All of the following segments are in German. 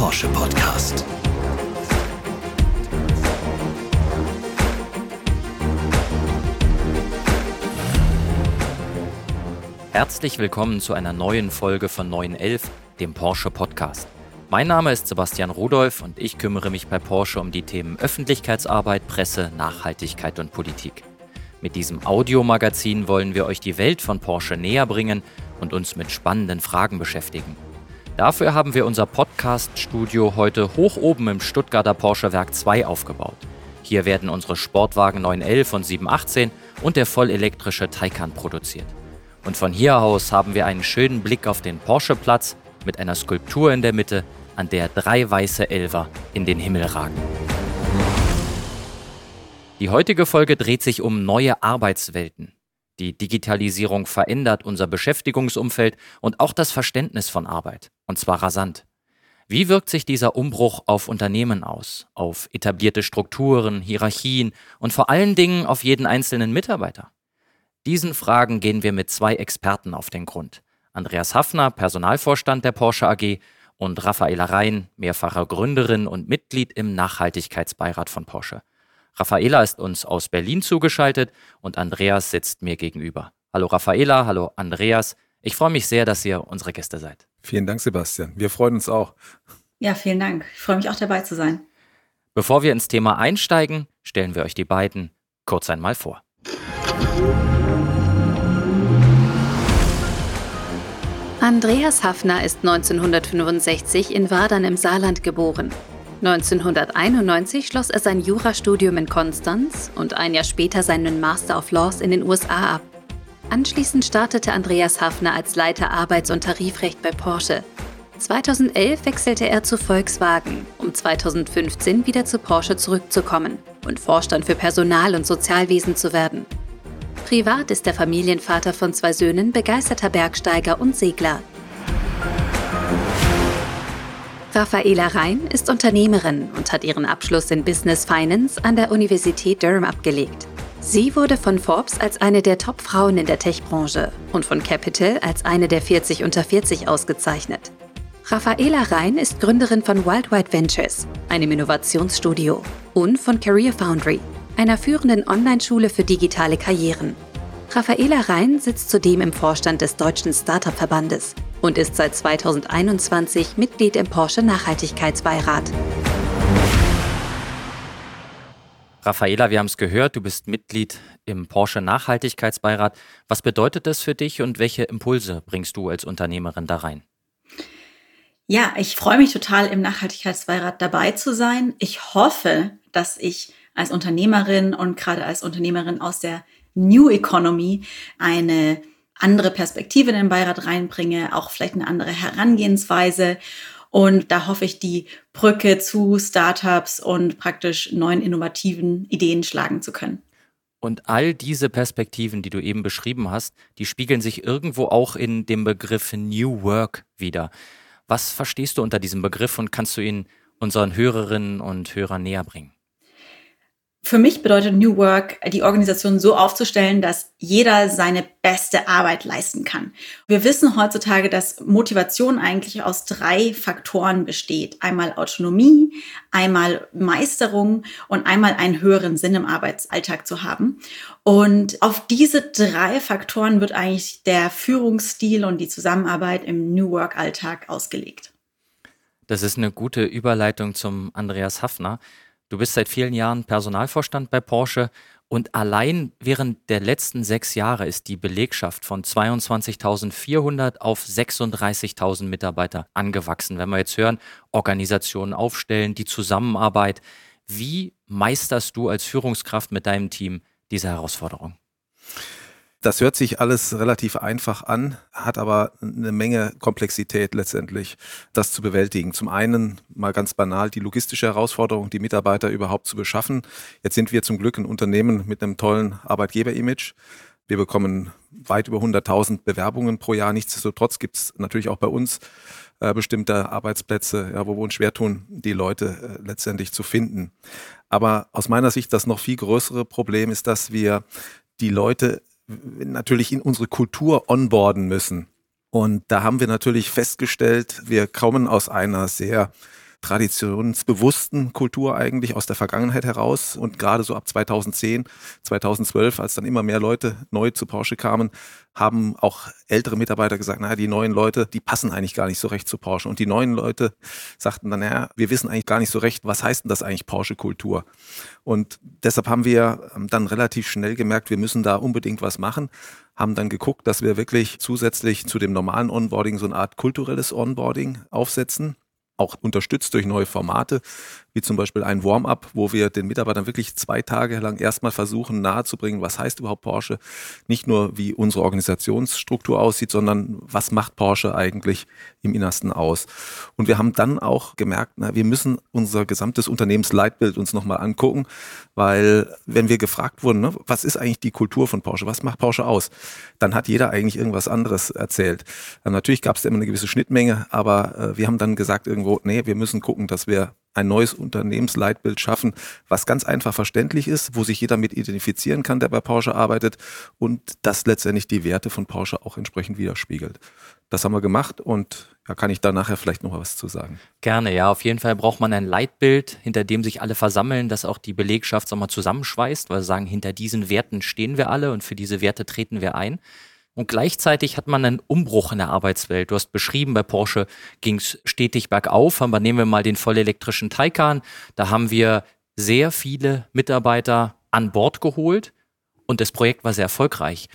Porsche Podcast. Herzlich willkommen zu einer neuen Folge von 911, dem Porsche Podcast. Mein Name ist Sebastian Rudolph und ich kümmere mich bei Porsche um die Themen Öffentlichkeitsarbeit, Presse, Nachhaltigkeit und Politik. Mit diesem Audiomagazin wollen wir euch die Welt von Porsche näher bringen und uns mit spannenden Fragen beschäftigen. Dafür haben wir unser Podcast-Studio heute hoch oben im Stuttgarter Porsche Werk 2 aufgebaut. Hier werden unsere Sportwagen 911 und 718 und der vollelektrische Taycan produziert. Und von hier aus haben wir einen schönen Blick auf den Porsche-Platz mit einer Skulptur in der Mitte, an der drei weiße Elver in den Himmel ragen. Die heutige Folge dreht sich um neue Arbeitswelten. Die Digitalisierung verändert unser Beschäftigungsumfeld und auch das Verständnis von Arbeit, und zwar rasant. Wie wirkt sich dieser Umbruch auf Unternehmen aus, auf etablierte Strukturen, Hierarchien und vor allen Dingen auf jeden einzelnen Mitarbeiter? Diesen Fragen gehen wir mit zwei Experten auf den Grund. Andreas Hafner, Personalvorstand der Porsche AG und Raffaela Rhein, mehrfache Gründerin und Mitglied im Nachhaltigkeitsbeirat von Porsche. Raffaela ist uns aus Berlin zugeschaltet und Andreas sitzt mir gegenüber. Hallo Raffaela, hallo Andreas. Ich freue mich sehr, dass ihr unsere Gäste seid. Vielen Dank, Sebastian. Wir freuen uns auch. Ja, vielen Dank. Ich freue mich auch dabei zu sein. Bevor wir ins Thema einsteigen, stellen wir euch die beiden kurz einmal vor. Andreas Hafner ist 1965 in Wadern im Saarland geboren. 1991 schloss er sein Jurastudium in Konstanz und ein Jahr später seinen Master of Laws in den USA ab. Anschließend startete Andreas Hafner als Leiter Arbeits- und Tarifrecht bei Porsche. 2011 wechselte er zu Volkswagen, um 2015 wieder zu Porsche zurückzukommen und Vorstand für Personal- und Sozialwesen zu werden. Privat ist der Familienvater von zwei Söhnen begeisterter Bergsteiger und Segler. Raffaela Rhein ist Unternehmerin und hat ihren Abschluss in Business Finance an der Universität Durham abgelegt. Sie wurde von Forbes als eine der Top-Frauen in der Tech-Branche und von Capital als eine der 40 unter 40 ausgezeichnet. Raffaela Rhein ist Gründerin von Worldwide Ventures, einem Innovationsstudio, und von Career Foundry, einer führenden Online-Schule für digitale Karrieren. Raffaela Rhein sitzt zudem im Vorstand des Deutschen Startup-Verbandes und ist seit 2021 Mitglied im Porsche Nachhaltigkeitsbeirat. Raffaela, wir haben es gehört, du bist Mitglied im Porsche Nachhaltigkeitsbeirat. Was bedeutet das für dich und welche Impulse bringst du als Unternehmerin da rein? Ja, ich freue mich total, im Nachhaltigkeitsbeirat dabei zu sein. Ich hoffe, dass ich als Unternehmerin und gerade als Unternehmerin aus der New Economy eine andere Perspektive in den Beirat reinbringe, auch vielleicht eine andere Herangehensweise. Und da hoffe ich, die Brücke zu Startups und praktisch neuen innovativen Ideen schlagen zu können. Und all diese Perspektiven, die du eben beschrieben hast, die spiegeln sich irgendwo auch in dem Begriff New Work wieder. Was verstehst du unter diesem Begriff und kannst du ihn unseren Hörerinnen und Hörern näher bringen? Für mich bedeutet New Work, die Organisation so aufzustellen, dass jeder seine beste Arbeit leisten kann. Wir wissen heutzutage, dass Motivation eigentlich aus drei Faktoren besteht. Einmal Autonomie, einmal Meisterung und einmal einen höheren Sinn im Arbeitsalltag zu haben. Und auf diese drei Faktoren wird eigentlich der Führungsstil und die Zusammenarbeit im New Work Alltag ausgelegt. Das ist eine gute Überleitung zum Andreas Hafner. Du bist seit vielen Jahren Personalvorstand bei Porsche und allein während der letzten sechs Jahre ist die Belegschaft von 22.400 auf 36.000 Mitarbeiter angewachsen. Wenn wir jetzt hören, Organisationen aufstellen, die Zusammenarbeit. Wie meisterst du als Führungskraft mit deinem Team diese Herausforderung? Das hört sich alles relativ einfach an, hat aber eine Menge Komplexität letztendlich, das zu bewältigen. Zum einen mal ganz banal die logistische Herausforderung, die Mitarbeiter überhaupt zu beschaffen. Jetzt sind wir zum Glück ein Unternehmen mit einem tollen Arbeitgeberimage. Wir bekommen weit über 100.000 Bewerbungen pro Jahr. Nichtsdestotrotz gibt es natürlich auch bei uns äh, bestimmte Arbeitsplätze, ja, wo wir uns schwer tun, die Leute äh, letztendlich zu finden. Aber aus meiner Sicht das noch viel größere Problem ist, dass wir die Leute natürlich in unsere Kultur onboarden müssen. Und da haben wir natürlich festgestellt, wir kommen aus einer sehr traditionsbewussten Kultur eigentlich aus der Vergangenheit heraus. Und gerade so ab 2010, 2012, als dann immer mehr Leute neu zu Porsche kamen, haben auch ältere Mitarbeiter gesagt, naja, die neuen Leute, die passen eigentlich gar nicht so recht zu Porsche. Und die neuen Leute sagten dann, naja, wir wissen eigentlich gar nicht so recht, was heißt denn das eigentlich Porsche-Kultur? Und deshalb haben wir ähm, dann relativ schnell gemerkt, wir müssen da unbedingt was machen haben dann geguckt, dass wir wirklich zusätzlich zu dem normalen Onboarding so eine Art kulturelles Onboarding aufsetzen auch unterstützt durch neue Formate, wie zum Beispiel ein Warm-up, wo wir den Mitarbeitern wirklich zwei Tage lang erstmal versuchen nahezubringen, was heißt überhaupt Porsche, nicht nur wie unsere Organisationsstruktur aussieht, sondern was macht Porsche eigentlich im Innersten aus. Und wir haben dann auch gemerkt, na, wir müssen unser gesamtes Unternehmensleitbild uns nochmal angucken, weil wenn wir gefragt wurden, ne, was ist eigentlich die Kultur von Porsche, was macht Porsche aus, dann hat jeder eigentlich irgendwas anderes erzählt. Ähm, natürlich gab es immer eine gewisse Schnittmenge, aber äh, wir haben dann gesagt irgendwo, nee, wir müssen gucken, dass wir ein neues Unternehmensleitbild schaffen, was ganz einfach verständlich ist, wo sich jeder mit identifizieren kann, der bei Porsche arbeitet und das letztendlich die Werte von Porsche auch entsprechend widerspiegelt. Das haben wir gemacht und da kann ich da nachher vielleicht noch was zu sagen. Gerne, ja. Auf jeden Fall braucht man ein Leitbild, hinter dem sich alle versammeln, das auch die Belegschaft sag mal, zusammenschweißt, weil sie sagen, hinter diesen Werten stehen wir alle und für diese Werte treten wir ein. Und gleichzeitig hat man einen Umbruch in der Arbeitswelt. Du hast beschrieben, bei Porsche ging es stetig bergauf, aber nehmen wir mal den vollelektrischen Taycan. Da haben wir sehr viele Mitarbeiter an Bord geholt und das Projekt war sehr erfolgreich.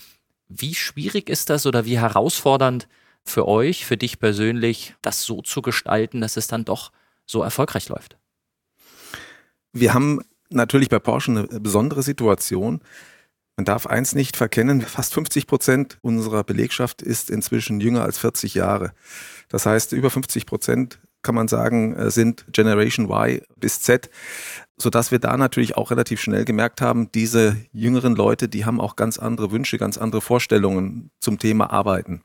Wie schwierig ist das oder wie herausfordernd für euch, für dich persönlich, das so zu gestalten, dass es dann doch so erfolgreich läuft? Wir haben natürlich bei Porsche eine besondere Situation. Man darf eins nicht verkennen, fast 50 Prozent unserer Belegschaft ist inzwischen jünger als 40 Jahre. Das heißt, über 50 Prozent kann man sagen, äh, sind Generation Y bis Z, sodass wir da natürlich auch relativ schnell gemerkt haben, diese jüngeren Leute, die haben auch ganz andere Wünsche, ganz andere Vorstellungen zum Thema Arbeiten.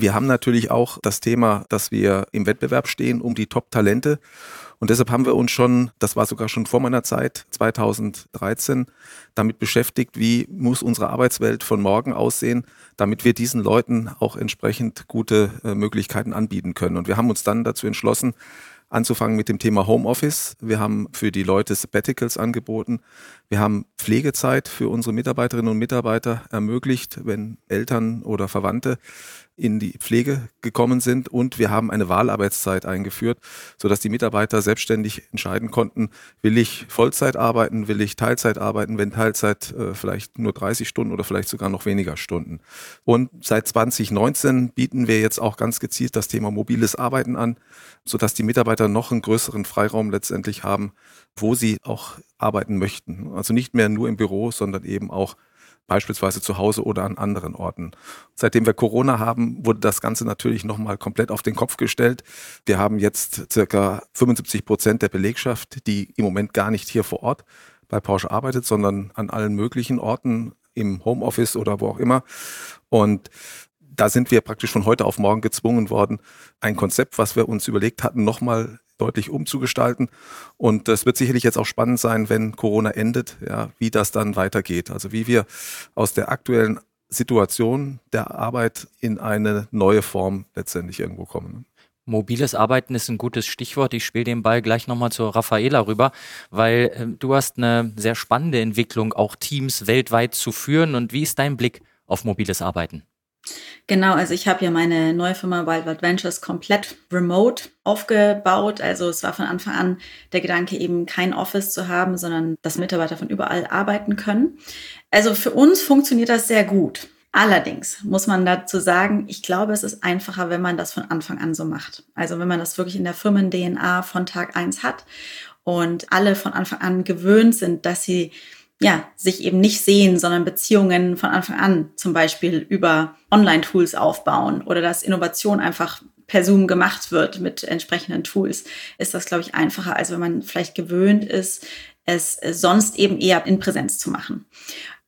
Wir haben natürlich auch das Thema, dass wir im Wettbewerb stehen um die Top-Talente. Und deshalb haben wir uns schon, das war sogar schon vor meiner Zeit, 2013, damit beschäftigt, wie muss unsere Arbeitswelt von morgen aussehen, damit wir diesen Leuten auch entsprechend gute äh, Möglichkeiten anbieten können. Und wir haben uns dann dazu entschlossen, anzufangen mit dem Thema Homeoffice. Wir haben für die Leute Sabbaticals angeboten. Wir haben Pflegezeit für unsere Mitarbeiterinnen und Mitarbeiter ermöglicht, wenn Eltern oder Verwandte in die Pflege gekommen sind und wir haben eine Wahlarbeitszeit eingeführt, sodass die Mitarbeiter selbstständig entscheiden konnten, will ich Vollzeit arbeiten, will ich Teilzeit arbeiten, wenn Teilzeit äh, vielleicht nur 30 Stunden oder vielleicht sogar noch weniger Stunden. Und seit 2019 bieten wir jetzt auch ganz gezielt das Thema mobiles Arbeiten an, sodass die Mitarbeiter noch einen größeren Freiraum letztendlich haben, wo sie auch arbeiten möchten. Also nicht mehr nur im Büro, sondern eben auch beispielsweise zu Hause oder an anderen Orten. Seitdem wir Corona haben, wurde das Ganze natürlich nochmal komplett auf den Kopf gestellt. Wir haben jetzt circa 75 Prozent der Belegschaft, die im Moment gar nicht hier vor Ort bei Porsche arbeitet, sondern an allen möglichen Orten im Homeoffice oder wo auch immer. Und da sind wir praktisch von heute auf morgen gezwungen worden, ein Konzept, was wir uns überlegt hatten, nochmal deutlich umzugestalten. Und es wird sicherlich jetzt auch spannend sein, wenn Corona endet, ja, wie das dann weitergeht. Also wie wir aus der aktuellen Situation der Arbeit in eine neue Form letztendlich irgendwo kommen. Mobiles Arbeiten ist ein gutes Stichwort. Ich spiele den Ball gleich nochmal zu Raffaela rüber, weil äh, du hast eine sehr spannende Entwicklung, auch Teams weltweit zu führen. Und wie ist dein Blick auf mobiles Arbeiten? Genau, also ich habe ja meine neue Firma Wild Wild Ventures komplett remote aufgebaut. Also es war von Anfang an der Gedanke, eben kein Office zu haben, sondern dass Mitarbeiter von überall arbeiten können. Also für uns funktioniert das sehr gut. Allerdings muss man dazu sagen, ich glaube, es ist einfacher, wenn man das von Anfang an so macht. Also wenn man das wirklich in der Firmen-DNA von Tag eins hat und alle von Anfang an gewöhnt sind, dass sie ja, sich eben nicht sehen, sondern Beziehungen von Anfang an zum Beispiel über Online-Tools aufbauen oder dass Innovation einfach per Zoom gemacht wird mit entsprechenden Tools, ist das, glaube ich, einfacher, als wenn man vielleicht gewöhnt ist, es sonst eben eher in Präsenz zu machen.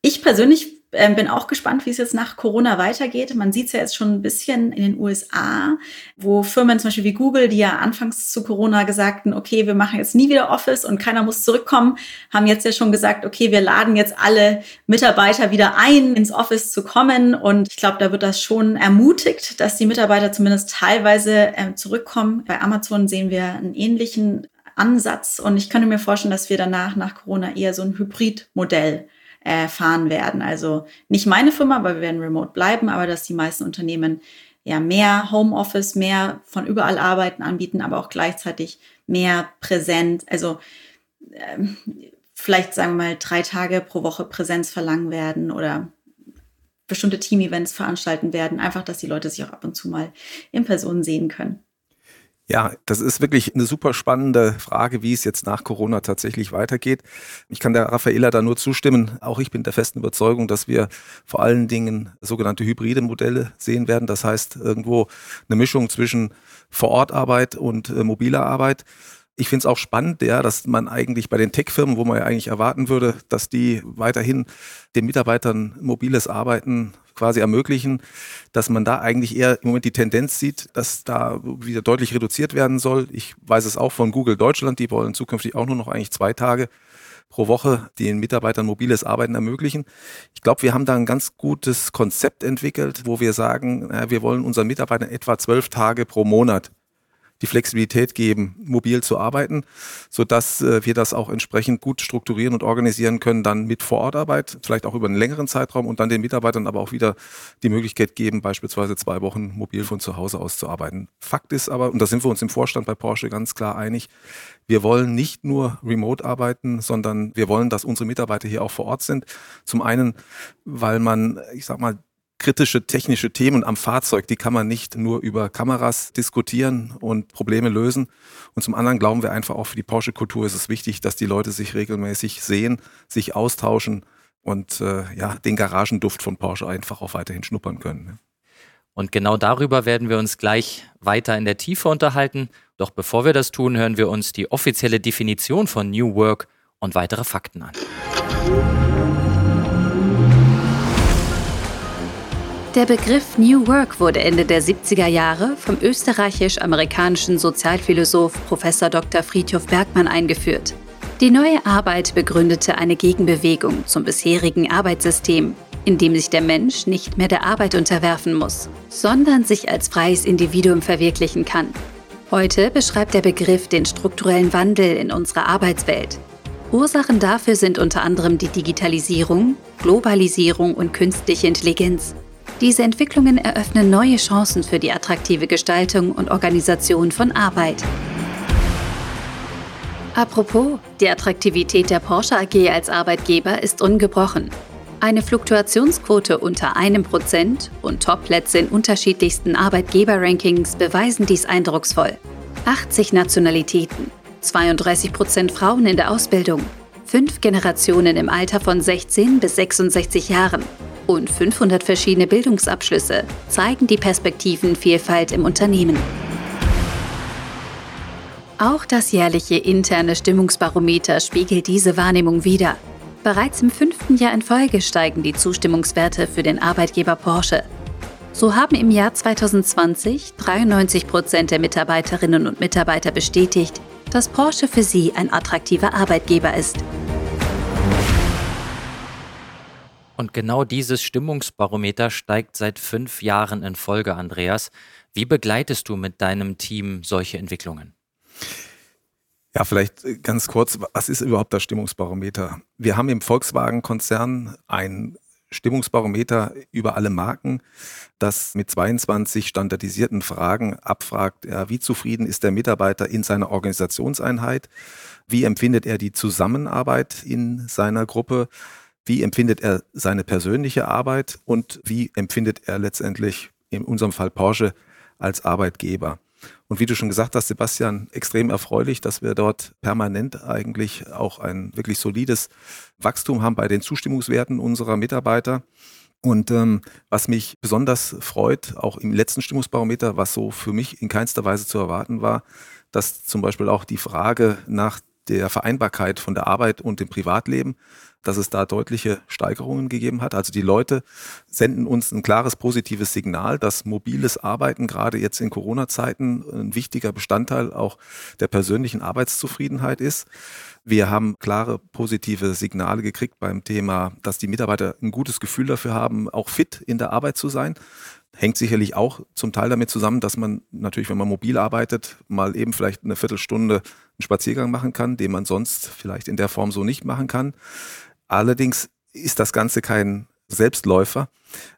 Ich persönlich ähm, bin auch gespannt, wie es jetzt nach Corona weitergeht. Man sieht es ja jetzt schon ein bisschen in den USA, wo Firmen zum Beispiel wie Google, die ja anfangs zu Corona gesagten, okay, wir machen jetzt nie wieder Office und keiner muss zurückkommen, haben jetzt ja schon gesagt, okay, wir laden jetzt alle Mitarbeiter wieder ein, ins Office zu kommen. Und ich glaube, da wird das schon ermutigt, dass die Mitarbeiter zumindest teilweise äh, zurückkommen. Bei Amazon sehen wir einen ähnlichen Ansatz. Und ich könnte mir vorstellen, dass wir danach, nach Corona, eher so ein Hybridmodell äh, fahren werden. Also nicht meine Firma, aber wir werden remote bleiben, aber dass die meisten Unternehmen ja mehr Homeoffice, mehr von überall arbeiten anbieten, aber auch gleichzeitig mehr präsent, also ähm, vielleicht sagen wir mal drei Tage pro Woche Präsenz verlangen werden oder bestimmte Team-Events veranstalten werden, einfach, dass die Leute sich auch ab und zu mal in Person sehen können. Ja, das ist wirklich eine super spannende Frage, wie es jetzt nach Corona tatsächlich weitergeht. Ich kann der Raffaela da nur zustimmen. Auch ich bin der festen Überzeugung, dass wir vor allen Dingen sogenannte hybride Modelle sehen werden. Das heißt, irgendwo eine Mischung zwischen Vorortarbeit und äh, mobiler Arbeit. Ich finde es auch spannend, ja, dass man eigentlich bei den Tech-Firmen, wo man ja eigentlich erwarten würde, dass die weiterhin den Mitarbeitern mobiles Arbeiten quasi ermöglichen, dass man da eigentlich eher im Moment die Tendenz sieht, dass da wieder deutlich reduziert werden soll. Ich weiß es auch von Google Deutschland, die wollen zukünftig auch nur noch eigentlich zwei Tage pro Woche den Mitarbeitern mobiles Arbeiten ermöglichen. Ich glaube, wir haben da ein ganz gutes Konzept entwickelt, wo wir sagen, wir wollen unseren Mitarbeitern etwa zwölf Tage pro Monat die Flexibilität geben, mobil zu arbeiten, so dass äh, wir das auch entsprechend gut strukturieren und organisieren können, dann mit Vorortarbeit, vielleicht auch über einen längeren Zeitraum und dann den Mitarbeitern aber auch wieder die Möglichkeit geben, beispielsweise zwei Wochen mobil von zu Hause aus zu arbeiten. Fakt ist aber, und da sind wir uns im Vorstand bei Porsche ganz klar einig, wir wollen nicht nur remote arbeiten, sondern wir wollen, dass unsere Mitarbeiter hier auch vor Ort sind. Zum einen, weil man, ich sag mal, kritische technische Themen am Fahrzeug, die kann man nicht nur über Kameras diskutieren und Probleme lösen. Und zum anderen glauben wir einfach auch für die Porsche-Kultur ist es wichtig, dass die Leute sich regelmäßig sehen, sich austauschen und äh, ja, den Garagenduft von Porsche einfach auch weiterhin schnuppern können. Ne? Und genau darüber werden wir uns gleich weiter in der Tiefe unterhalten. Doch bevor wir das tun, hören wir uns die offizielle Definition von New Work und weitere Fakten an. Der Begriff New Work wurde Ende der 70er Jahre vom österreichisch-amerikanischen Sozialphilosoph Prof. Dr. Friedhof Bergmann eingeführt. Die neue Arbeit begründete eine Gegenbewegung zum bisherigen Arbeitssystem, in dem sich der Mensch nicht mehr der Arbeit unterwerfen muss, sondern sich als freies Individuum verwirklichen kann. Heute beschreibt der Begriff den strukturellen Wandel in unserer Arbeitswelt. Ursachen dafür sind unter anderem die Digitalisierung, Globalisierung und künstliche Intelligenz. Diese Entwicklungen eröffnen neue Chancen für die attraktive Gestaltung und Organisation von Arbeit. Apropos, die Attraktivität der Porsche AG als Arbeitgeber ist ungebrochen. Eine Fluktuationsquote unter einem Prozent und Topplätze in unterschiedlichsten Arbeitgeber-Rankings beweisen dies eindrucksvoll. 80 Nationalitäten, 32 Prozent Frauen in der Ausbildung, fünf Generationen im Alter von 16 bis 66 Jahren und 500 verschiedene Bildungsabschlüsse zeigen die Perspektivenvielfalt im Unternehmen. Auch das jährliche interne Stimmungsbarometer spiegelt diese Wahrnehmung wider. Bereits im fünften Jahr in Folge steigen die Zustimmungswerte für den Arbeitgeber Porsche. So haben im Jahr 2020 93 Prozent der Mitarbeiterinnen und Mitarbeiter bestätigt, dass Porsche für sie ein attraktiver Arbeitgeber ist. Und genau dieses Stimmungsbarometer steigt seit fünf Jahren in Folge, Andreas. Wie begleitest du mit deinem Team solche Entwicklungen? Ja, vielleicht ganz kurz, was ist überhaupt das Stimmungsbarometer? Wir haben im Volkswagen-Konzern ein Stimmungsbarometer über alle Marken, das mit 22 standardisierten Fragen abfragt, ja, wie zufrieden ist der Mitarbeiter in seiner Organisationseinheit, wie empfindet er die Zusammenarbeit in seiner Gruppe, wie empfindet er seine persönliche Arbeit und wie empfindet er letztendlich in unserem Fall Porsche als Arbeitgeber. Und wie du schon gesagt hast, Sebastian, extrem erfreulich, dass wir dort permanent eigentlich auch ein wirklich solides Wachstum haben bei den Zustimmungswerten unserer Mitarbeiter. Und ähm, was mich besonders freut, auch im letzten Stimmungsbarometer, was so für mich in keinster Weise zu erwarten war, dass zum Beispiel auch die Frage nach der Vereinbarkeit von der Arbeit und dem Privatleben dass es da deutliche Steigerungen gegeben hat. Also die Leute senden uns ein klares positives Signal, dass mobiles Arbeiten gerade jetzt in Corona-Zeiten ein wichtiger Bestandteil auch der persönlichen Arbeitszufriedenheit ist. Wir haben klare positive Signale gekriegt beim Thema, dass die Mitarbeiter ein gutes Gefühl dafür haben, auch fit in der Arbeit zu sein. Hängt sicherlich auch zum Teil damit zusammen, dass man natürlich, wenn man mobil arbeitet, mal eben vielleicht eine Viertelstunde einen Spaziergang machen kann, den man sonst vielleicht in der Form so nicht machen kann. Allerdings ist das Ganze kein Selbstläufer.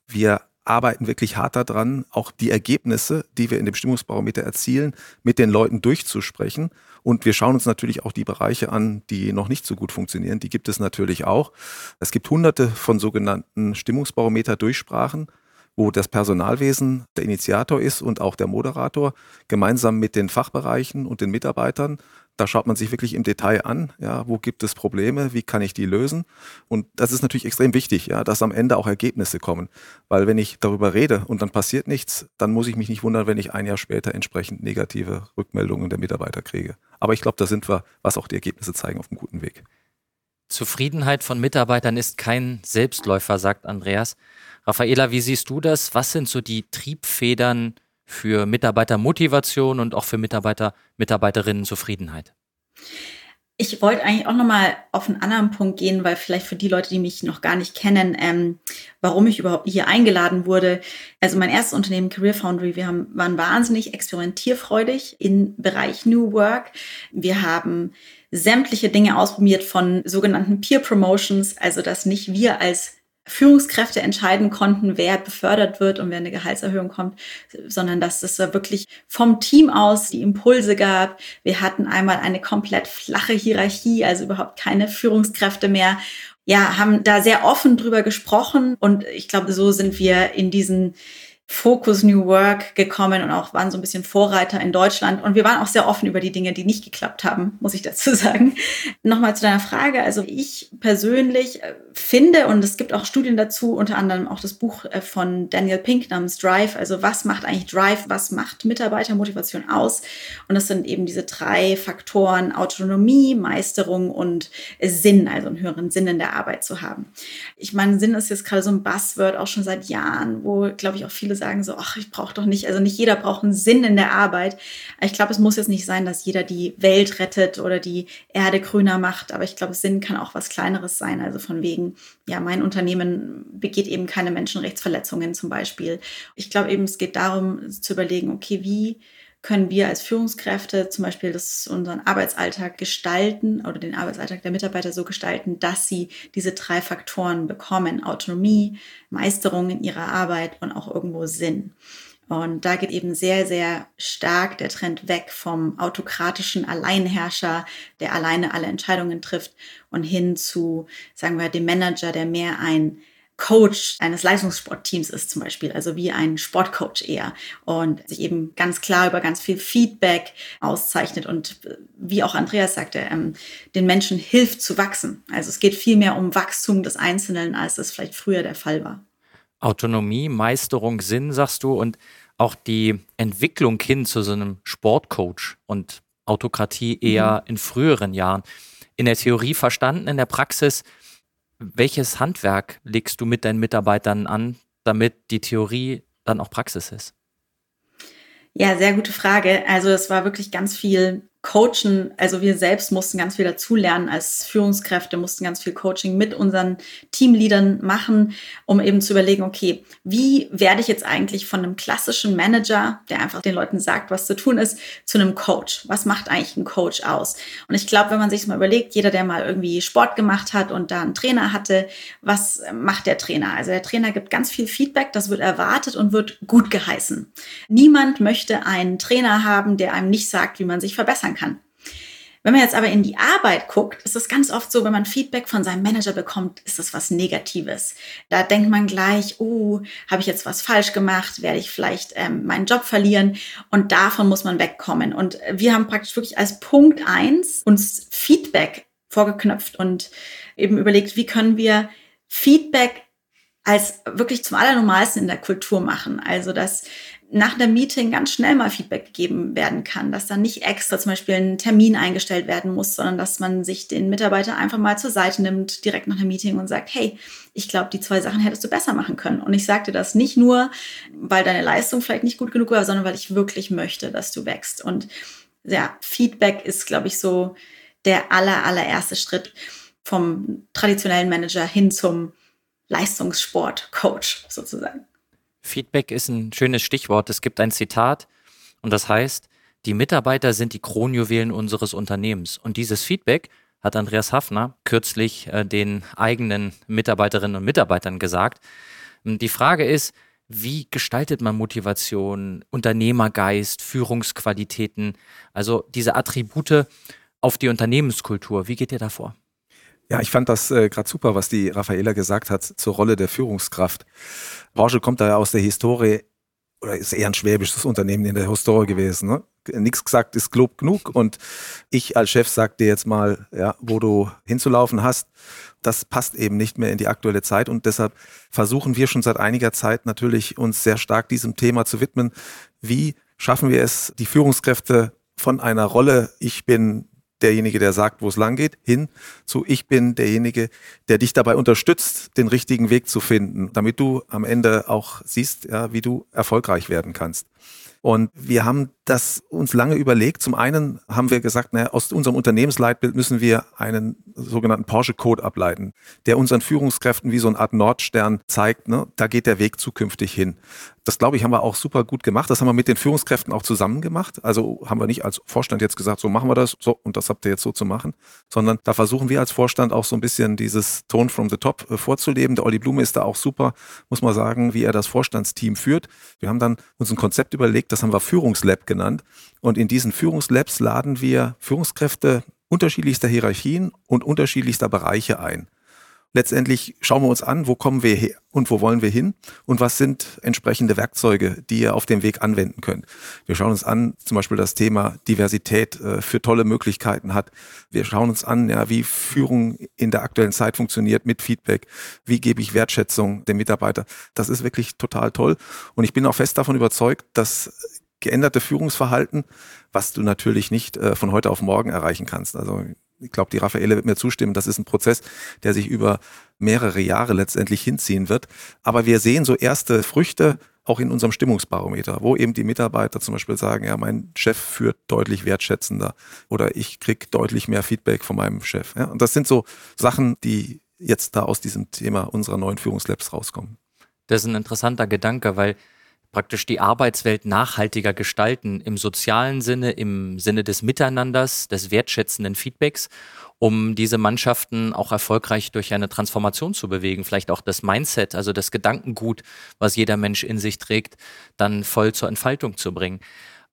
Wir arbeiten wirklich hart daran, auch die Ergebnisse, die wir in dem Stimmungsbarometer erzielen, mit den Leuten durchzusprechen. Und wir schauen uns natürlich auch die Bereiche an, die noch nicht so gut funktionieren. Die gibt es natürlich auch. Es gibt hunderte von sogenannten Stimmungsbarometer-Durchsprachen wo das Personalwesen der Initiator ist und auch der Moderator, gemeinsam mit den Fachbereichen und den Mitarbeitern. Da schaut man sich wirklich im Detail an, ja, wo gibt es Probleme, wie kann ich die lösen? Und das ist natürlich extrem wichtig, ja, dass am Ende auch Ergebnisse kommen. Weil wenn ich darüber rede und dann passiert nichts, dann muss ich mich nicht wundern, wenn ich ein Jahr später entsprechend negative Rückmeldungen der Mitarbeiter kriege. Aber ich glaube, da sind wir, was auch die Ergebnisse zeigen, auf einem guten Weg. Zufriedenheit von Mitarbeitern ist kein Selbstläufer, sagt Andreas. Raffaela, wie siehst du das? Was sind so die Triebfedern für Mitarbeitermotivation und auch für Mitarbeiter, Mitarbeiterinnen Zufriedenheit? Ich wollte eigentlich auch nochmal auf einen anderen Punkt gehen, weil vielleicht für die Leute, die mich noch gar nicht kennen, ähm, warum ich überhaupt hier eingeladen wurde. Also mein erstes Unternehmen Career Foundry, wir haben, waren wahnsinnig experimentierfreudig im Bereich New Work. Wir haben sämtliche Dinge ausprobiert von sogenannten Peer Promotions, also dass nicht wir als Führungskräfte entscheiden konnten, wer befördert wird und wer eine Gehaltserhöhung kommt, sondern dass es wirklich vom Team aus die Impulse gab. Wir hatten einmal eine komplett flache Hierarchie, also überhaupt keine Führungskräfte mehr. Ja, haben da sehr offen drüber gesprochen und ich glaube, so sind wir in diesen Focus New Work gekommen und auch waren so ein bisschen Vorreiter in Deutschland. Und wir waren auch sehr offen über die Dinge, die nicht geklappt haben, muss ich dazu sagen. Nochmal zu deiner Frage. Also ich persönlich äh, finde, und es gibt auch Studien dazu, unter anderem auch das Buch äh, von Daniel Pink namens Drive. Also was macht eigentlich Drive? Was macht Mitarbeitermotivation aus? Und das sind eben diese drei Faktoren Autonomie, Meisterung und Sinn, also einen höheren Sinn in der Arbeit zu haben. Ich meine, Sinn ist jetzt gerade so ein Buzzword auch schon seit Jahren, wo, glaube ich, auch viele sagen so, ach, ich brauche doch nicht, also nicht jeder braucht einen Sinn in der Arbeit. Ich glaube, es muss jetzt nicht sein, dass jeder die Welt rettet oder die Erde grüner macht, aber ich glaube, Sinn kann auch was Kleineres sein. Also von wegen, ja, mein Unternehmen begeht eben keine Menschenrechtsverletzungen zum Beispiel. Ich glaube eben, es geht darum zu überlegen, okay, wie können wir als Führungskräfte zum Beispiel das, unseren Arbeitsalltag gestalten oder den Arbeitsalltag der Mitarbeiter so gestalten, dass sie diese drei Faktoren bekommen. Autonomie, Meisterung in ihrer Arbeit und auch irgendwo Sinn. Und da geht eben sehr, sehr stark der Trend weg vom autokratischen Alleinherrscher, der alleine alle Entscheidungen trifft und hin zu, sagen wir, dem Manager, der mehr ein Coach eines Leistungssportteams ist zum Beispiel, also wie ein Sportcoach eher und sich eben ganz klar über ganz viel Feedback auszeichnet und äh, wie auch Andreas sagte, ähm, den Menschen hilft zu wachsen. Also es geht viel mehr um Wachstum des Einzelnen, als es vielleicht früher der Fall war. Autonomie, Meisterung, Sinn, sagst du, und auch die Entwicklung hin zu so einem Sportcoach und Autokratie eher mhm. in früheren Jahren. In der Theorie verstanden, in der Praxis welches Handwerk legst du mit deinen Mitarbeitern an, damit die Theorie dann auch Praxis ist? Ja, sehr gute Frage. Also es war wirklich ganz viel coachen. Also wir selbst mussten ganz viel dazulernen als Führungskräfte, mussten ganz viel Coaching mit unseren Teamleadern machen, um eben zu überlegen, okay, wie werde ich jetzt eigentlich von einem klassischen Manager, der einfach den Leuten sagt, was zu tun ist, zu einem Coach? Was macht eigentlich ein Coach aus? Und ich glaube, wenn man sich mal überlegt, jeder, der mal irgendwie Sport gemacht hat und da einen Trainer hatte, was macht der Trainer? Also der Trainer gibt ganz viel Feedback, das wird erwartet und wird gut geheißen. Niemand möchte einen Trainer haben, der einem nicht sagt, wie man sich verbessern verändern kann. Wenn man jetzt aber in die Arbeit guckt, ist es ganz oft so, wenn man Feedback von seinem Manager bekommt, ist das was Negatives. Da denkt man gleich, oh, habe ich jetzt was falsch gemacht? Werde ich vielleicht ähm, meinen Job verlieren? Und davon muss man wegkommen. Und wir haben praktisch wirklich als Punkt eins uns Feedback vorgeknöpft und eben überlegt, wie können wir Feedback als wirklich zum Allernormalsten in der Kultur machen. Also, dass nach einem Meeting ganz schnell mal Feedback gegeben werden kann, dass dann nicht extra zum Beispiel ein Termin eingestellt werden muss, sondern dass man sich den Mitarbeiter einfach mal zur Seite nimmt, direkt nach einem Meeting und sagt, hey, ich glaube, die zwei Sachen hättest du besser machen können. Und ich sagte das nicht nur, weil deine Leistung vielleicht nicht gut genug war, sondern weil ich wirklich möchte, dass du wächst. Und ja, Feedback ist, glaube ich, so der aller, allererste Schritt vom traditionellen Manager hin zum Leistungssport-Coach sozusagen. Feedback ist ein schönes Stichwort. Es gibt ein Zitat und das heißt, die Mitarbeiter sind die Kronjuwelen unseres Unternehmens. Und dieses Feedback hat Andreas Hafner kürzlich äh, den eigenen Mitarbeiterinnen und Mitarbeitern gesagt. Die Frage ist, wie gestaltet man Motivation, Unternehmergeist, Führungsqualitäten, also diese Attribute auf die Unternehmenskultur? Wie geht ihr da vor? Ja, ich fand das äh, gerade super, was die Raffaela gesagt hat zur Rolle der Führungskraft. Porsche kommt da ja aus der Historie oder ist eher ein schwäbisches Unternehmen in der Historie gewesen. Ne? Nichts gesagt ist Glob genug und ich als Chef sag dir jetzt mal, ja, wo du hinzulaufen hast. Das passt eben nicht mehr in die aktuelle Zeit und deshalb versuchen wir schon seit einiger Zeit natürlich uns sehr stark diesem Thema zu widmen. Wie schaffen wir es, die Führungskräfte von einer Rolle, ich bin derjenige, der sagt, wo es lang geht, hin zu ich bin derjenige, der dich dabei unterstützt, den richtigen Weg zu finden, damit du am Ende auch siehst, ja, wie du erfolgreich werden kannst. Und wir haben das uns lange überlegt. Zum einen haben wir gesagt, naja, aus unserem Unternehmensleitbild müssen wir einen sogenannten Porsche-Code ableiten, der unseren Führungskräften wie so eine Art Nordstern zeigt, ne, da geht der Weg zukünftig hin. Das glaube ich, haben wir auch super gut gemacht. Das haben wir mit den Führungskräften auch zusammen gemacht. Also haben wir nicht als Vorstand jetzt gesagt, so machen wir das, so und das habt ihr jetzt so zu machen, sondern da versuchen wir als Vorstand auch so ein bisschen dieses Tone from the Top äh, vorzuleben. Der Olli Blume ist da auch super, muss man sagen, wie er das Vorstandsteam führt. Wir haben dann uns ein Konzept überlegt, das haben wir Führungslab genannt. Und in diesen Führungslabs laden wir Führungskräfte unterschiedlichster Hierarchien und unterschiedlichster Bereiche ein letztendlich schauen wir uns an, wo kommen wir her und wo wollen wir hin und was sind entsprechende Werkzeuge, die ihr auf dem Weg anwenden könnt. Wir schauen uns an, zum Beispiel das Thema Diversität äh, für tolle Möglichkeiten hat. Wir schauen uns an, ja, wie Führung in der aktuellen Zeit funktioniert mit Feedback. Wie gebe ich Wertschätzung dem Mitarbeiter? Das ist wirklich total toll. Und ich bin auch fest davon überzeugt, dass geänderte Führungsverhalten, was du natürlich nicht äh, von heute auf morgen erreichen kannst. Also ich glaube, die Raffaele wird mir zustimmen, das ist ein Prozess, der sich über mehrere Jahre letztendlich hinziehen wird. Aber wir sehen so erste Früchte auch in unserem Stimmungsbarometer, wo eben die Mitarbeiter zum Beispiel sagen, ja, mein Chef führt deutlich wertschätzender oder ich krieg deutlich mehr Feedback von meinem Chef. Ja, und das sind so Sachen, die jetzt da aus diesem Thema unserer neuen Führungslabs rauskommen. Das ist ein interessanter Gedanke, weil praktisch die Arbeitswelt nachhaltiger gestalten im sozialen Sinne, im Sinne des Miteinanders, des wertschätzenden Feedbacks, um diese Mannschaften auch erfolgreich durch eine Transformation zu bewegen, vielleicht auch das Mindset, also das Gedankengut, was jeder Mensch in sich trägt, dann voll zur Entfaltung zu bringen.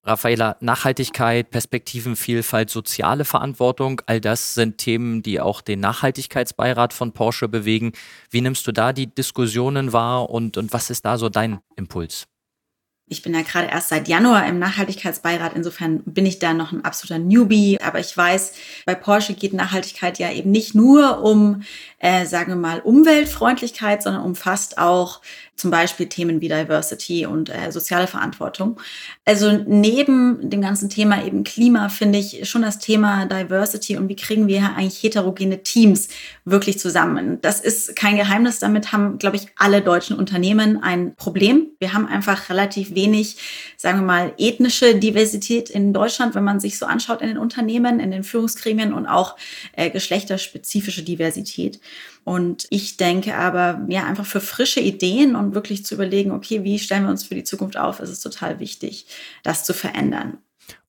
Raffaela, Nachhaltigkeit, Perspektivenvielfalt, soziale Verantwortung, all das sind Themen, die auch den Nachhaltigkeitsbeirat von Porsche bewegen. Wie nimmst du da die Diskussionen wahr und, und was ist da so dein Impuls? Ich bin ja gerade erst seit Januar im Nachhaltigkeitsbeirat. Insofern bin ich da noch ein absoluter Newbie. Aber ich weiß, bei Porsche geht Nachhaltigkeit ja eben nicht nur um, äh, sagen wir mal, Umweltfreundlichkeit, sondern umfasst auch zum Beispiel Themen wie Diversity und äh, soziale Verantwortung. Also neben dem ganzen Thema eben Klima finde ich schon das Thema Diversity und wie kriegen wir eigentlich heterogene Teams wirklich zusammen. Das ist kein Geheimnis. Damit haben, glaube ich, alle deutschen Unternehmen ein Problem. Wir haben einfach relativ wenig, sagen wir mal, ethnische Diversität in Deutschland, wenn man sich so anschaut in den Unternehmen, in den Führungsgremien und auch äh, geschlechterspezifische Diversität. Und ich denke aber, ja, einfach für frische Ideen und wirklich zu überlegen, okay, wie stellen wir uns für die Zukunft auf, ist es total wichtig, das zu verändern.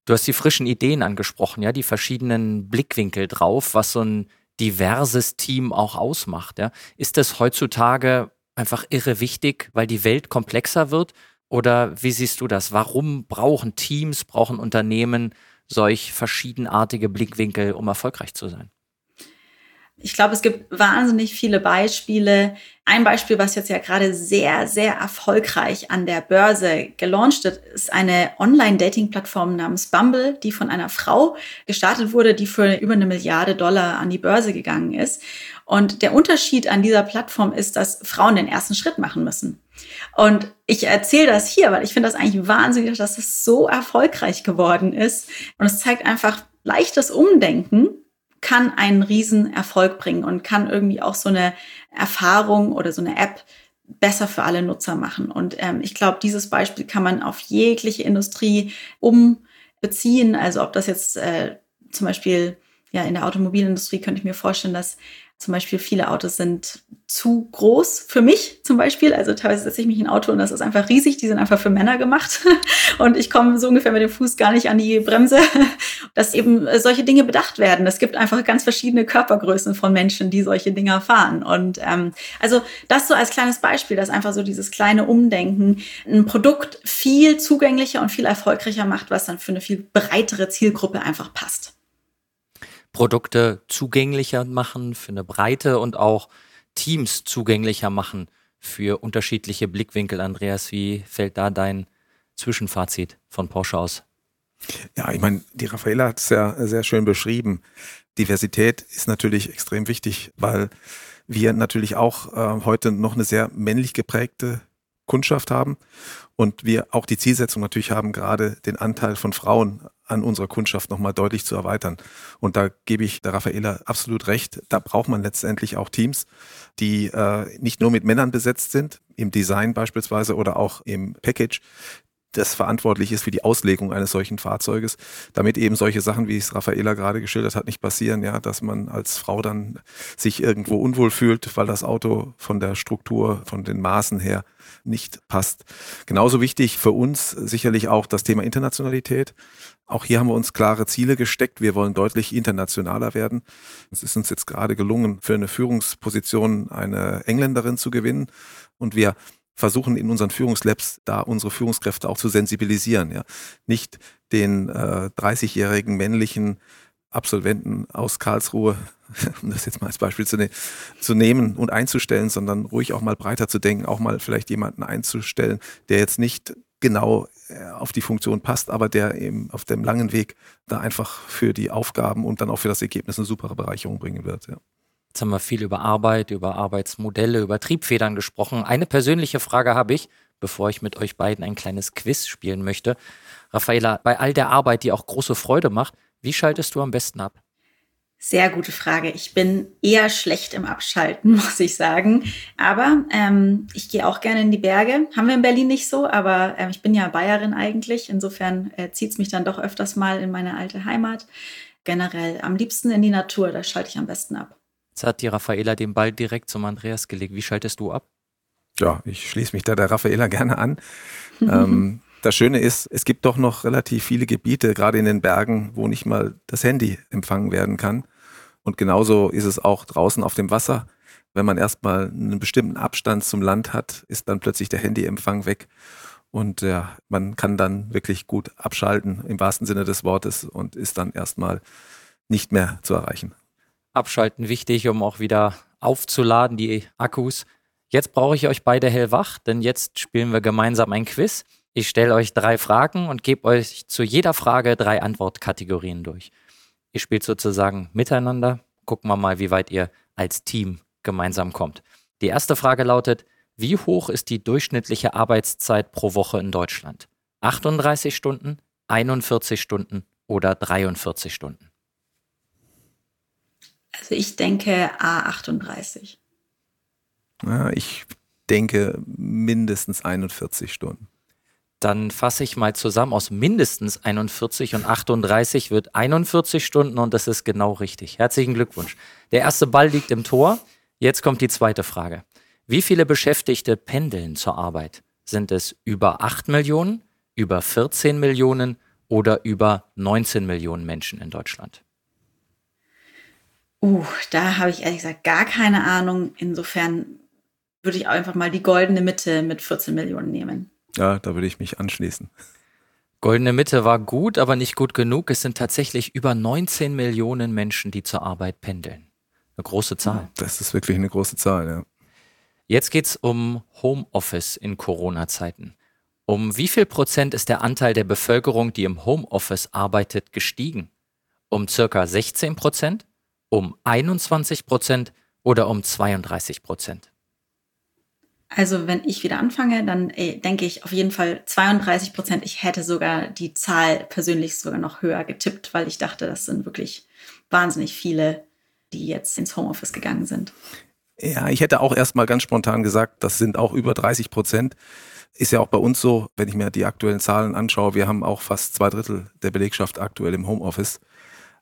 Du hast die frischen Ideen angesprochen, ja, die verschiedenen Blickwinkel drauf, was so ein diverses Team auch ausmacht. Ja. Ist das heutzutage einfach irre wichtig, weil die Welt komplexer wird? Oder wie siehst du das? Warum brauchen Teams, brauchen Unternehmen solch verschiedenartige Blickwinkel, um erfolgreich zu sein? Ich glaube, es gibt wahnsinnig viele Beispiele. Ein Beispiel, was jetzt ja gerade sehr, sehr erfolgreich an der Börse gelauncht wird, ist eine Online-Dating-Plattform namens Bumble, die von einer Frau gestartet wurde, die für über eine Milliarde Dollar an die Börse gegangen ist. Und der Unterschied an dieser Plattform ist, dass Frauen den ersten Schritt machen müssen. Und ich erzähle das hier, weil ich finde das eigentlich wahnsinnig, dass es so erfolgreich geworden ist. Und es zeigt einfach leichtes Umdenken kann einen riesen Erfolg bringen und kann irgendwie auch so eine Erfahrung oder so eine App besser für alle Nutzer machen. Und ähm, ich glaube, dieses Beispiel kann man auf jegliche Industrie umbeziehen. Also ob das jetzt äh, zum Beispiel ja in der Automobilindustrie könnte ich mir vorstellen, dass Zum Beispiel viele Autos sind zu groß für mich zum Beispiel. Also teilweise setze ich mich in ein Auto und das ist einfach riesig. Die sind einfach für Männer gemacht. Und ich komme so ungefähr mit dem Fuß gar nicht an die Bremse. Dass eben solche Dinge bedacht werden. Es gibt einfach ganz verschiedene Körpergrößen von Menschen, die solche Dinger fahren. Und ähm, also das so als kleines Beispiel, dass einfach so dieses kleine Umdenken ein Produkt viel zugänglicher und viel erfolgreicher macht, was dann für eine viel breitere Zielgruppe einfach passt. Produkte zugänglicher machen für eine Breite und auch Teams zugänglicher machen für unterschiedliche Blickwinkel. Andreas, wie fällt da dein Zwischenfazit von Porsche aus? Ja, ich meine, die Raffaella hat es ja sehr schön beschrieben. Diversität ist natürlich extrem wichtig, weil wir natürlich auch äh, heute noch eine sehr männlich geprägte Kundschaft haben und wir auch die Zielsetzung natürlich haben, gerade den Anteil von Frauen an unserer Kundschaft nochmal deutlich zu erweitern. Und da gebe ich der Raffaela absolut recht. Da braucht man letztendlich auch Teams, die äh, nicht nur mit Männern besetzt sind, im Design beispielsweise oder auch im Package, das verantwortlich ist für die Auslegung eines solchen Fahrzeuges, damit eben solche Sachen, wie es Raffaela gerade geschildert hat, nicht passieren, ja, dass man als Frau dann sich irgendwo unwohl fühlt, weil das Auto von der Struktur, von den Maßen her nicht passt. Genauso wichtig für uns sicherlich auch das Thema Internationalität. Auch hier haben wir uns klare Ziele gesteckt. Wir wollen deutlich internationaler werden. Es ist uns jetzt gerade gelungen, für eine Führungsposition eine Engländerin zu gewinnen. Und wir versuchen in unseren Führungslabs da unsere Führungskräfte auch zu sensibilisieren. Ja. Nicht den äh, 30-jährigen männlichen Absolventen aus Karlsruhe, um das jetzt mal als Beispiel zu, ne zu, nehmen und einzustellen, sondern ruhig auch mal breiter zu denken, auch mal vielleicht jemanden einzustellen, der jetzt nicht genau äh, auf die Funktion passt, aber der eben auf dem langen Weg da einfach für die Aufgaben und dann auch für das Ergebnis eine super Bereicherung bringen wird. Ja. Jetzt haben wir viel über Arbeit, über Arbeitsmodelle, über Triebfedern gesprochen. Eine persönliche Frage habe ich, bevor ich mit euch beiden ein kleines Quiz spielen möchte. Raffaela, bei all der Arbeit, die auch große Freude macht, wie schaltest du am besten ab? Sehr gute Frage. Ich bin eher schlecht im Abschalten, muss ich sagen. Aber ähm, ich gehe auch gerne in die Berge. Haben wir in Berlin nicht so, aber äh, ich bin ja Bayerin eigentlich. Insofern äh, zieht es mich dann doch öfters mal in meine alte Heimat. Generell am liebsten in die Natur, da schalte ich am besten ab. Jetzt hat die Raffaela den Ball direkt zum Andreas gelegt. Wie schaltest du ab? Ja, ich schließe mich da der Raffaela gerne an. ähm, das Schöne ist, es gibt doch noch relativ viele Gebiete, gerade in den Bergen, wo nicht mal das Handy empfangen werden kann. Und genauso ist es auch draußen auf dem Wasser. Wenn man erstmal einen bestimmten Abstand zum Land hat, ist dann plötzlich der Handyempfang weg. Und ja, man kann dann wirklich gut abschalten im wahrsten Sinne des Wortes und ist dann erstmal nicht mehr zu erreichen. Abschalten wichtig, um auch wieder aufzuladen, die Akkus. Jetzt brauche ich euch beide hellwach, denn jetzt spielen wir gemeinsam ein Quiz. Ich stelle euch drei Fragen und gebe euch zu jeder Frage drei Antwortkategorien durch. Ihr spielt sozusagen miteinander. Gucken wir mal, wie weit ihr als Team gemeinsam kommt. Die erste Frage lautet, wie hoch ist die durchschnittliche Arbeitszeit pro Woche in Deutschland? 38 Stunden, 41 Stunden oder 43 Stunden? Also ich denke A38. Ja, ich denke mindestens 41 Stunden. Dann fasse ich mal zusammen, aus mindestens 41 und 38 wird 41 Stunden und das ist genau richtig. Herzlichen Glückwunsch. Der erste Ball liegt im Tor. Jetzt kommt die zweite Frage. Wie viele Beschäftigte pendeln zur Arbeit? Sind es über 8 Millionen, über 14 Millionen oder über 19 Millionen Menschen in Deutschland? Uh, da habe ich ehrlich gesagt gar keine Ahnung. Insofern würde ich einfach mal die goldene Mitte mit 14 Millionen nehmen. Ja, da würde ich mich anschließen. Goldene Mitte war gut, aber nicht gut genug. Es sind tatsächlich über 19 Millionen Menschen, die zur Arbeit pendeln. Eine große Zahl. Das ist wirklich eine große Zahl, ja. Jetzt geht es um Homeoffice in Corona-Zeiten. Um wie viel Prozent ist der Anteil der Bevölkerung, die im Homeoffice arbeitet, gestiegen? Um circa 16 Prozent? Um 21 Prozent oder um 32 Prozent? Also wenn ich wieder anfange, dann äh, denke ich auf jeden Fall 32 Prozent. Ich hätte sogar die Zahl persönlich sogar noch höher getippt, weil ich dachte, das sind wirklich wahnsinnig viele, die jetzt ins Homeoffice gegangen sind. Ja, ich hätte auch erstmal ganz spontan gesagt, das sind auch über 30 Prozent. Ist ja auch bei uns so, wenn ich mir die aktuellen Zahlen anschaue, wir haben auch fast zwei Drittel der Belegschaft aktuell im Homeoffice.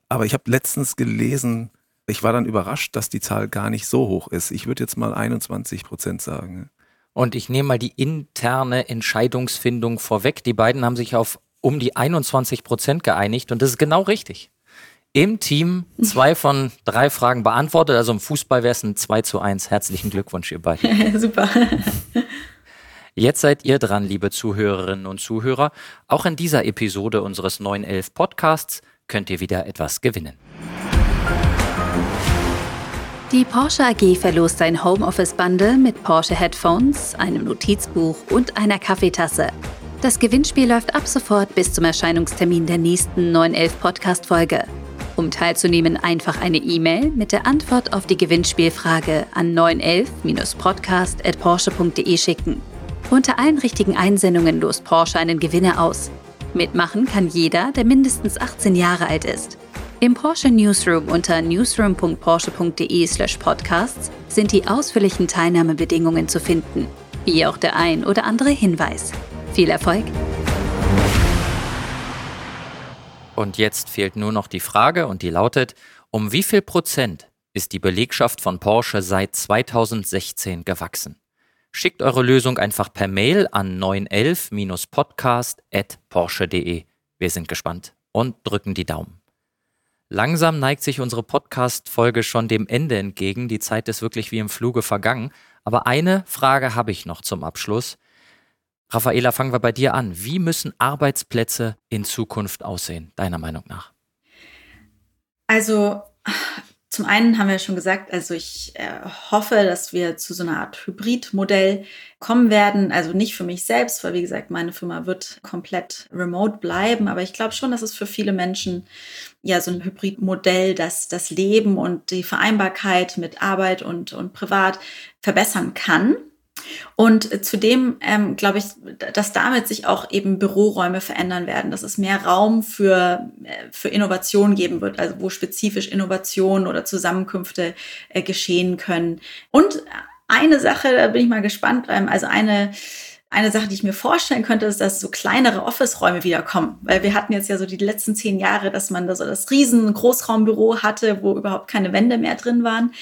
Aber ich habe letztens gelesen, Ich war dann überrascht, dass die Zahl gar nicht so hoch ist. Ich würde jetzt mal 21 Prozent sagen. Und ich nehme mal die interne Entscheidungsfindung vorweg. Die beiden haben sich auf um die 21 Prozent geeinigt und das ist genau richtig. Im Team zwei von drei Fragen beantwortet. Also im Fußball wäre es ein 2 zu 1. Herzlichen Glückwunsch, ihr beiden. Super. Jetzt seid ihr dran, liebe Zuhörerinnen und Zuhörer. Auch in dieser Episode unseres 911 Podcasts könnt ihr wieder etwas gewinnen. Die Porsche AG verlost ein Homeoffice-Bundle mit Porsche Headphones, einem Notizbuch und einer Kaffeetasse. Das Gewinnspiel läuft ab sofort bis zum Erscheinungstermin der nächsten 911 Podcast-Folge. Um teilzunehmen, einfach eine E-Mail mit der Antwort auf die Gewinnspielfrage an 911-podcast.porsche.de schicken. Unter allen richtigen Einsendungen lost Porsche einen Gewinner aus. Mitmachen kann jeder, der mindestens 18 Jahre alt ist. Im Porsche Newsroom unter newsroom.porsche.de/podcasts sind die ausführlichen Teilnahmebedingungen zu finden, wie auch der ein oder andere Hinweis. Viel Erfolg! Und jetzt fehlt nur noch die Frage und die lautet, um wie viel Prozent ist die Belegschaft von Porsche seit 2016 gewachsen? Schickt eure Lösung einfach per Mail an 911-podcast.porsche.de. Wir sind gespannt und drücken die Daumen. Langsam neigt sich unsere Podcast-Folge schon dem Ende entgegen. Die Zeit ist wirklich wie im Fluge vergangen. Aber eine Frage habe ich noch zum Abschluss. Raffaela, fangen wir bei dir an. Wie müssen Arbeitsplätze in Zukunft aussehen, deiner Meinung nach? Also zum einen haben wir schon gesagt, also ich äh, hoffe, dass wir zu so einer Art Hybridmodell kommen werden. Also nicht für mich selbst, weil wie gesagt, meine Firma wird komplett remote bleiben. Aber ich glaube schon, dass es für viele Menschen ja so ein Hybridmodell, das das Leben und die Vereinbarkeit mit Arbeit und, und Privat verbessern kann. Und zudem ähm, glaube ich, dass damit sich auch eben Büroräume verändern werden, dass es mehr Raum für, äh, für Innovation geben wird, also wo spezifisch Innovationen oder Zusammenkünfte äh, geschehen können. Und eine Sache, da bin ich mal gespannt, ähm, also eine eine Sache, die ich mir vorstellen könnte, ist, dass so kleinere Office-Räume wiederkommen. Weil wir hatten jetzt ja so die letzten zehn Jahre, dass man da so das riesen Großraumbüro hatte, wo überhaupt keine Wände mehr drin waren.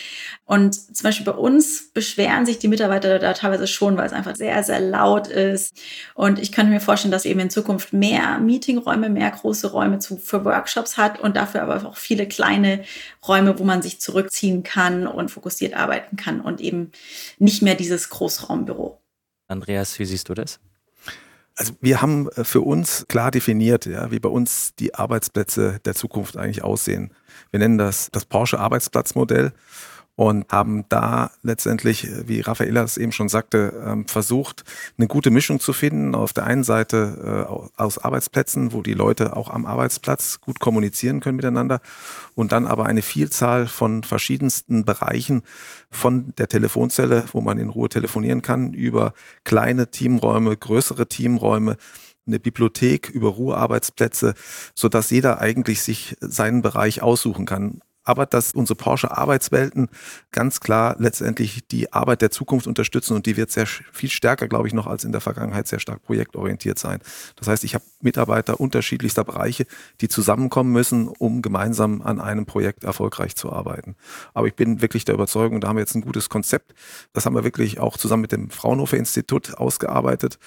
Und zum Beispiel bei uns beschweren sich die Mitarbeiter da teilweise schon, weil es einfach sehr, sehr laut ist. Und ich könnte mir vorstellen, dass eben in Zukunft mehr Meetingräume, mehr große Räume zu, für Workshops hat und dafür aber auch viele kleine Räume, wo man sich zurückziehen kann und fokussiert arbeiten kann und eben nicht mehr dieses Großraumbüro. Andreas, wie siehst du das? Also wir haben äh, für uns klar definiert, ja, wie bei uns die Arbeitsplätze der Zukunft eigentlich aussehen. Wir nennen das das Porsche Arbeitsplatzmodell und haben da letztendlich, wie Raffaella es eben schon sagte, ähm, versucht, eine gute Mischung zu finden. Auf der einen Seite äh, aus Arbeitsplätzen, wo die Leute auch am Arbeitsplatz gut kommunizieren können miteinander und dann aber eine Vielzahl von verschiedensten Bereichen von der Telefonzelle, wo man in Ruhe telefonieren kann, über kleine Teamräume, größere Teamräume, eine Bibliothek über Ruhearbeitsplätze, so dass jeder eigentlich sich seinen Bereich aussuchen kann aber dass unsere Porsche Arbeitswelten ganz klar letztendlich die Arbeit der Zukunft unterstützen und die wird sehr viel stärker, glaube ich, noch als in der Vergangenheit sehr stark projektorientiert sein. Das heißt, ich habe Mitarbeiter unterschiedlichster Bereiche, die zusammenkommen müssen, um gemeinsam an einem Projekt erfolgreich zu arbeiten. Aber ich bin wirklich der Überzeugung, da haben wir jetzt ein gutes Konzept. Das haben wir wirklich auch zusammen mit dem Fraunhofer Institut ausgearbeitet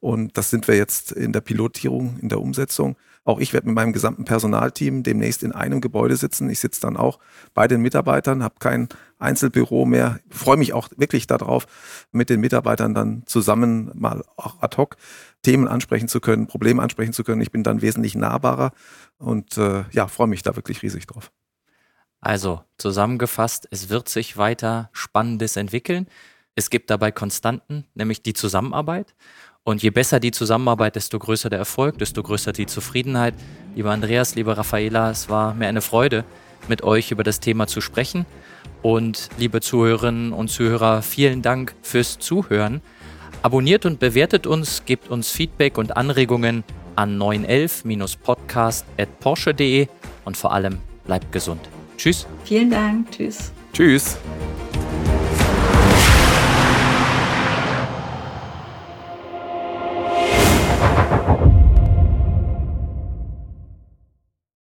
und das sind wir jetzt in der Pilotierung, in der Umsetzung. Auch ich werde mit meinem gesamten Personalteam demnächst in einem Gebäude sitzen. Ich sitze dann auch bei den Mitarbeitern, habe kein Einzelbüro mehr. Freue mich auch wirklich darauf, mit den Mitarbeitern dann zusammen mal auch ad hoc Themen ansprechen zu können, Probleme ansprechen zu können. Ich bin dann wesentlich nahbarer und äh, ja, freue mich da wirklich riesig drauf. Also zusammengefasst, es wird sich weiter Spannendes entwickeln. Es gibt dabei Konstanten, nämlich die Zusammenarbeit. Und je besser die Zusammenarbeit, desto größer der Erfolg, desto größer die Zufriedenheit. Lieber Andreas, lieber Raffaela, es war mir eine Freude, mit euch über das Thema zu sprechen. Und liebe Zuhörerinnen und Zuhörer, vielen Dank fürs Zuhören. Abonniert und bewertet uns, gebt uns Feedback und Anregungen an 911-podcast.porsche.de und vor allem bleibt gesund. Tschüss. Vielen Dank. Tschüss. Tschüss.